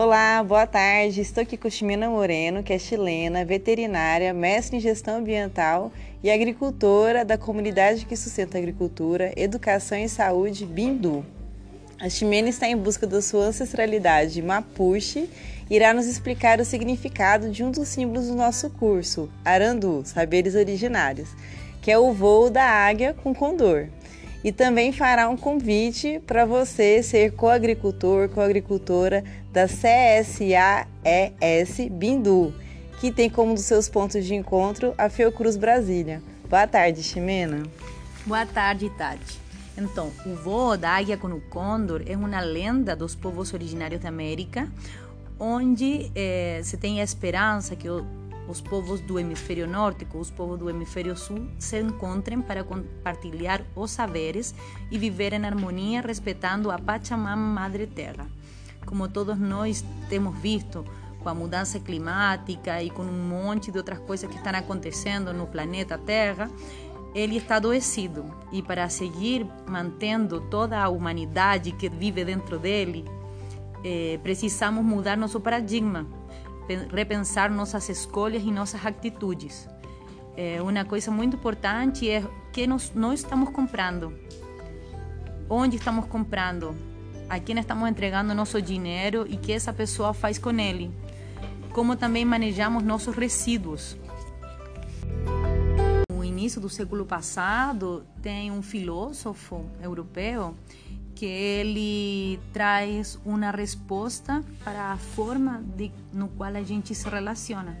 Olá, boa tarde. Estou aqui com Ximena Moreno, que é chilena, veterinária, mestre em gestão ambiental e agricultora da comunidade que sustenta agricultura, educação e saúde Bindu. A Ximena está em busca da sua ancestralidade mapuche e irá nos explicar o significado de um dos símbolos do nosso curso, Arandu, Saberes Originários, que é o voo da águia com condor e também fará um convite para você ser coagricultor, coagricultora da CSAES Bindu, que tem como um dos seus pontos de encontro a Fiocruz Brasília. Boa tarde, Ximena. Boa tarde, Tati. Então, o voo da águia com o condor é uma lenda dos povos originários da América, onde eh, se tem a esperança que o os povos do hemisfério norte com os povos do hemisfério sul se encontrem para compartilhar os saberes e viver em harmonia respeitando a Pachamama Madre Terra. Como todos nós temos visto com a mudança climática e com um monte de outras coisas que estão acontecendo no planeta Terra, ele está adoecido e para seguir mantendo toda a humanidade que vive dentro dele, eh, precisamos mudar nosso paradigma repensar nossas escolhas e nossas atitudes. É, uma coisa muito importante é que nós, nós estamos comprando, onde estamos comprando, a quem estamos entregando nosso dinheiro e que essa pessoa faz com ele, como também manejamos nossos resíduos. No início do século passado, tem um filósofo europeu que ele traz uma resposta para a forma de, no qual a gente se relaciona.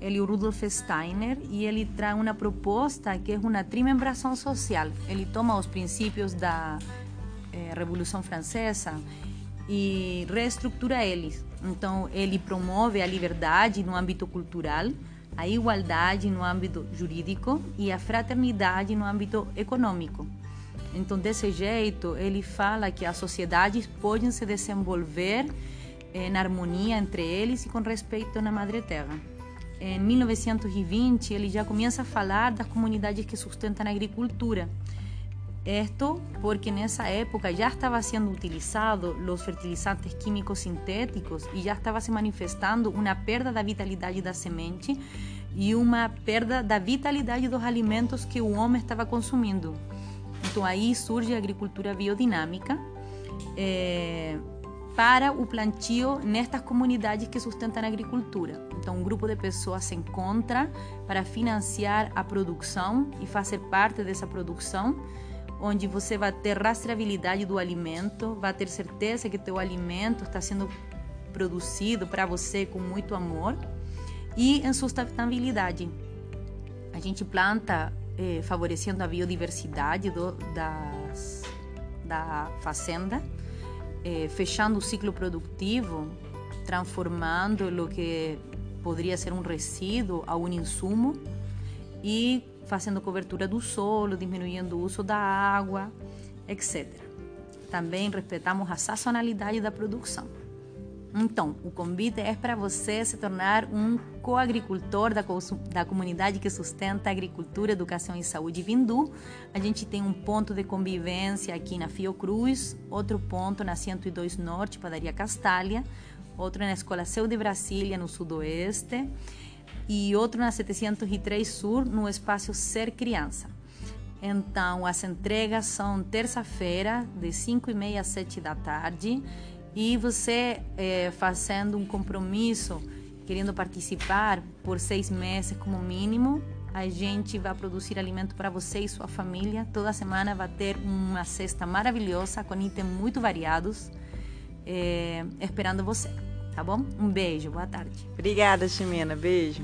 Ele é o Rudolf Steiner e ele traz uma proposta que é uma trimembração social. Ele toma os princípios da eh, Revolução Francesa e reestrutura eles. Então, ele promove a liberdade no âmbito cultural, a igualdade no âmbito jurídico e a fraternidade no âmbito econômico. Então, desse jeito, ele fala que as sociedades podem se desenvolver em harmonia entre eles e com respeito na Madre Terra. Em 1920, ele já começa a falar das comunidades que sustentam a agricultura. Isto porque nessa época já estava sendo utilizado os fertilizantes químicos sintéticos e já estava se manifestando uma perda da vitalidade da semente e uma perda da vitalidade dos alimentos que o homem estava consumindo. Então aí surge a agricultura biodinâmica é, para o plantio nestas comunidades que sustentam a agricultura. Então um grupo de pessoas se encontra para financiar a produção e fazer parte dessa produção, onde você vai ter rastreabilidade do alimento, vai ter certeza que teu alimento está sendo produzido para você com muito amor e em sustentabilidade. A gente planta eh, favorecendo a biodiversidade do, das, da fazenda, eh, fechando o ciclo produtivo, transformando o que poderia ser um resíduo a um insumo e fazendo cobertura do solo, diminuindo o uso da água, etc. Também respeitamos a sazonalidade da produção. Então, o convite é para você se tornar um coagricultor da, da comunidade que sustenta a agricultura, educação e saúde Vindu. A gente tem um ponto de convivência aqui na Fiocruz, outro ponto na 102 Norte, Padaria Castalha, outro na Escola Seu de Brasília, no Sudoeste, e outro na 703 Sul, no Espaço Ser Criança. Então, as entregas são terça-feira, de 5 e meia a 7 da tarde e você é, fazendo um compromisso, querendo participar por seis meses como mínimo, a gente vai produzir alimento para você e sua família. Toda semana vai ter uma cesta maravilhosa com itens muito variados, é, esperando você, tá bom? Um beijo, boa tarde. Obrigada, Ximena. Beijo.